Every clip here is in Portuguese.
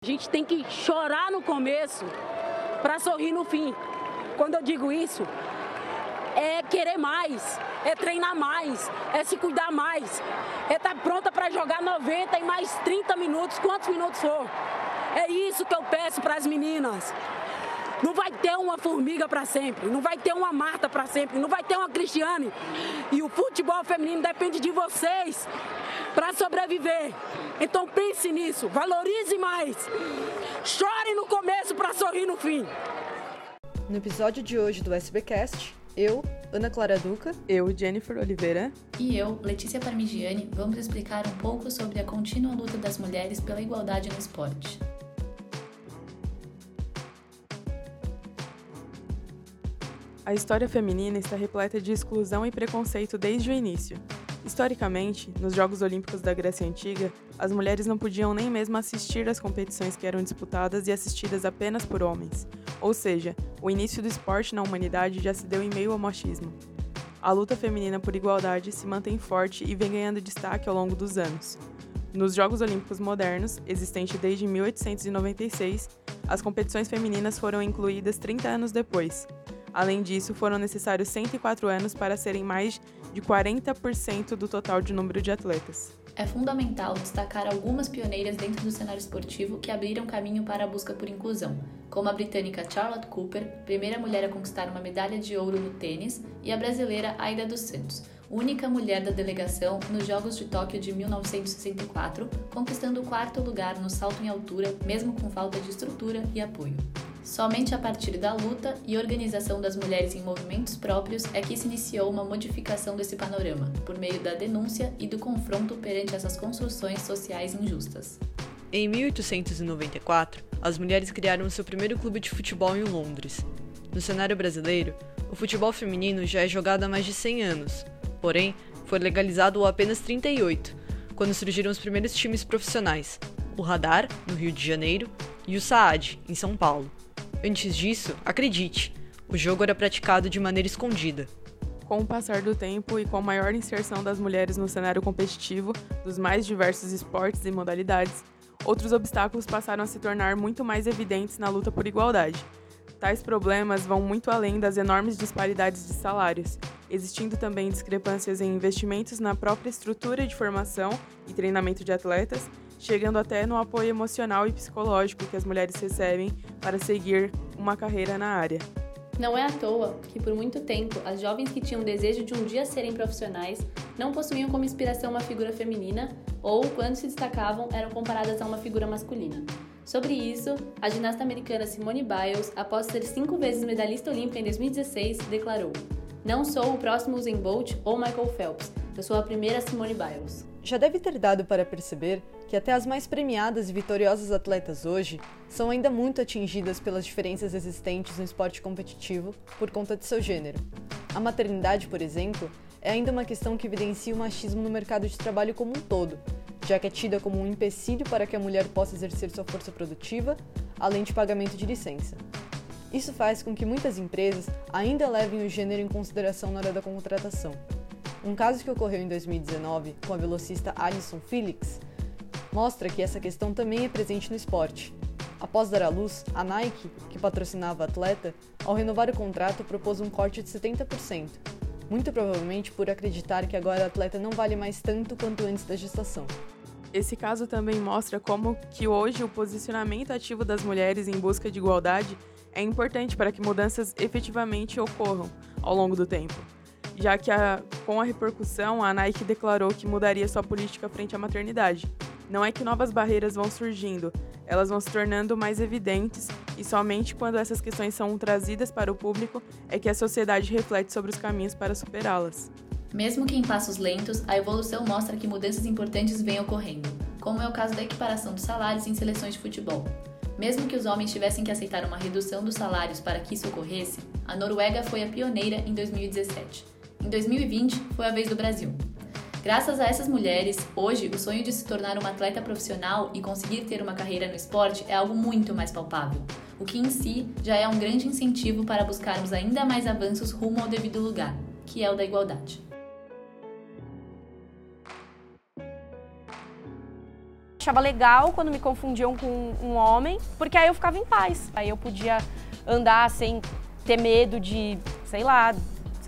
A gente tem que chorar no começo para sorrir no fim. Quando eu digo isso, é querer mais, é treinar mais, é se cuidar mais, é estar tá pronta para jogar 90 e mais 30 minutos, quantos minutos for. É isso que eu peço para as meninas. Não vai ter uma formiga para sempre, não vai ter uma Marta para sempre, não vai ter uma Cristiane. E o futebol feminino depende de vocês para sobreviver. Então pense nisso, valorize mais. Chore no começo para sorrir no fim. No episódio de hoje do SBcast, eu, Ana Clara Duca, eu, Jennifer Oliveira e eu, Letícia Parmigiani, vamos explicar um pouco sobre a contínua luta das mulheres pela igualdade no esporte. A história feminina está repleta de exclusão e preconceito desde o início. Historicamente, nos Jogos Olímpicos da Grécia Antiga, as mulheres não podiam nem mesmo assistir às competições que eram disputadas e assistidas apenas por homens. Ou seja, o início do esporte na humanidade já se deu em meio ao machismo. A luta feminina por igualdade se mantém forte e vem ganhando destaque ao longo dos anos. Nos Jogos Olímpicos modernos, existente desde 1896, as competições femininas foram incluídas 30 anos depois, Além disso, foram necessários 104 anos para serem mais de 40% do total de número de atletas. É fundamental destacar algumas pioneiras dentro do cenário esportivo que abriram caminho para a busca por inclusão, como a britânica Charlotte Cooper, primeira mulher a conquistar uma medalha de ouro no tênis, e a brasileira Aida dos Santos, única mulher da delegação nos Jogos de Tóquio de 1964, conquistando o quarto lugar no salto em altura, mesmo com falta de estrutura e apoio. Somente a partir da luta e organização das mulheres em movimentos próprios é que se iniciou uma modificação desse panorama, por meio da denúncia e do confronto perante essas construções sociais injustas. Em 1894, as mulheres criaram seu primeiro clube de futebol em Londres. No cenário brasileiro, o futebol feminino já é jogado há mais de 100 anos, porém, foi legalizado há apenas 38, quando surgiram os primeiros times profissionais, o Radar, no Rio de Janeiro, e o Saad, em São Paulo. Antes disso, acredite, o jogo era praticado de maneira escondida. Com o passar do tempo e com a maior inserção das mulheres no cenário competitivo dos mais diversos esportes e modalidades, outros obstáculos passaram a se tornar muito mais evidentes na luta por igualdade. Tais problemas vão muito além das enormes disparidades de salários, existindo também discrepâncias em investimentos na própria estrutura de formação e treinamento de atletas chegando até no apoio emocional e psicológico que as mulheres recebem para seguir uma carreira na área. Não é à toa que, por muito tempo, as jovens que tinham desejo de um dia serem profissionais não possuíam como inspiração uma figura feminina ou, quando se destacavam, eram comparadas a uma figura masculina. Sobre isso, a ginasta americana Simone Biles, após ser cinco vezes medalhista olímpica em 2016, declarou: Não sou o próximo Usain Bolt ou Michael Phelps, eu sou a primeira Simone Biles. Já deve ter dado para perceber que até as mais premiadas e vitoriosas atletas hoje são ainda muito atingidas pelas diferenças existentes no esporte competitivo por conta de seu gênero. A maternidade, por exemplo, é ainda uma questão que evidencia o machismo no mercado de trabalho como um todo, já que é tida como um empecilho para que a mulher possa exercer sua força produtiva, além de pagamento de licença. Isso faz com que muitas empresas ainda levem o gênero em consideração na hora da contratação. Um caso que ocorreu em 2019 com a velocista Alison Felix mostra que essa questão também é presente no esporte. Após dar à luz, a Nike, que patrocinava a atleta, ao renovar o contrato propôs um corte de 70%, muito provavelmente por acreditar que agora a atleta não vale mais tanto quanto antes da gestação. Esse caso também mostra como que hoje o posicionamento ativo das mulheres em busca de igualdade é importante para que mudanças efetivamente ocorram ao longo do tempo já que a, com a repercussão, a Nike declarou que mudaria sua política frente à maternidade. Não é que novas barreiras vão surgindo, elas vão se tornando mais evidentes e somente quando essas questões são trazidas para o público é que a sociedade reflete sobre os caminhos para superá-las. Mesmo que em passos lentos, a evolução mostra que mudanças importantes vêm ocorrendo, como é o caso da equiparação dos salários em seleções de futebol. Mesmo que os homens tivessem que aceitar uma redução dos salários para que isso ocorresse, a Noruega foi a pioneira em 2017 em 2020 foi a vez do Brasil. Graças a essas mulheres, hoje o sonho de se tornar uma atleta profissional e conseguir ter uma carreira no esporte é algo muito mais palpável, o que em si já é um grande incentivo para buscarmos ainda mais avanços rumo ao devido lugar, que é o da igualdade. achava legal quando me confundiam com um homem, porque aí eu ficava em paz. Aí eu podia andar sem ter medo de, sei lá,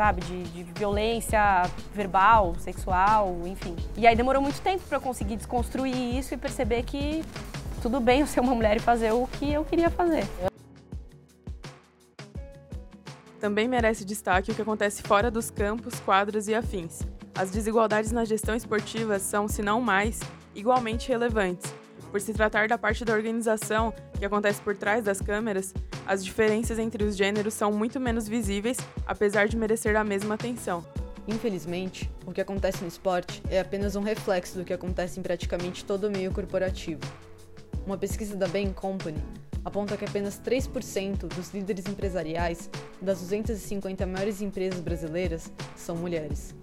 sabe, de, de violência verbal, sexual, enfim. E aí demorou muito tempo para eu conseguir desconstruir isso e perceber que tudo bem eu ser uma mulher e fazer o que eu queria fazer. Também merece destaque o que acontece fora dos campos, quadras e afins. As desigualdades na gestão esportiva são, se não mais, igualmente relevantes. Por se tratar da parte da organização que acontece por trás das câmeras, as diferenças entre os gêneros são muito menos visíveis, apesar de merecer a mesma atenção. Infelizmente, o que acontece no esporte é apenas um reflexo do que acontece em praticamente todo o meio corporativo. Uma pesquisa da Bain Company aponta que apenas 3% dos líderes empresariais das 250 maiores empresas brasileiras são mulheres.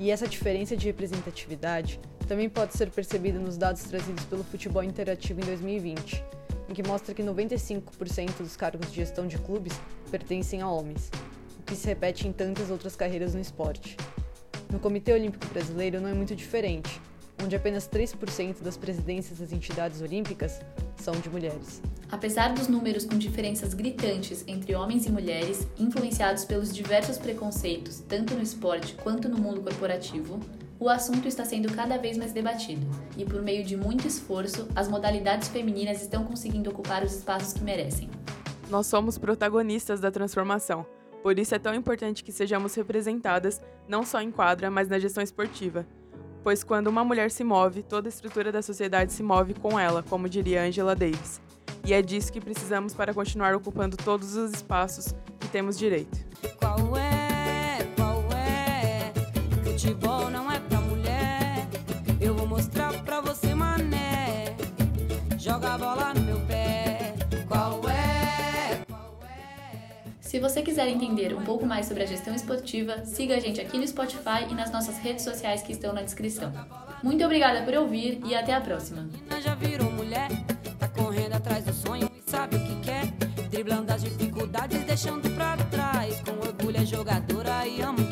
E essa diferença de representatividade também pode ser percebida nos dados trazidos pelo Futebol Interativo em 2020, em que mostra que 95% dos cargos de gestão de clubes pertencem a homens, o que se repete em tantas outras carreiras no esporte. No Comitê Olímpico Brasileiro não é muito diferente, onde apenas 3% das presidências das entidades olímpicas são de mulheres. Apesar dos números com diferenças gritantes entre homens e mulheres, influenciados pelos diversos preconceitos, tanto no esporte quanto no mundo corporativo, o assunto está sendo cada vez mais debatido, e por meio de muito esforço, as modalidades femininas estão conseguindo ocupar os espaços que merecem. Nós somos protagonistas da transformação. Por isso é tão importante que sejamos representadas não só em quadra, mas na gestão esportiva, pois quando uma mulher se move, toda a estrutura da sociedade se move com ela, como diria Angela Davis. E é disso que precisamos para continuar ocupando todos os espaços que temos direito. Qual é? Qual é? Futebol não é pra mulher. Eu vou mostrar pra você, mané. Joga a bola no meu pé. Qual é? Qual é? Se você quiser entender um pouco mais sobre a gestão esportiva, siga a gente aqui no Spotify e nas nossas redes sociais que estão na descrição. Muito obrigada por ouvir e até a próxima. Driblando as dificuldades, deixando pra trás. Com orgulho é jogadora e ama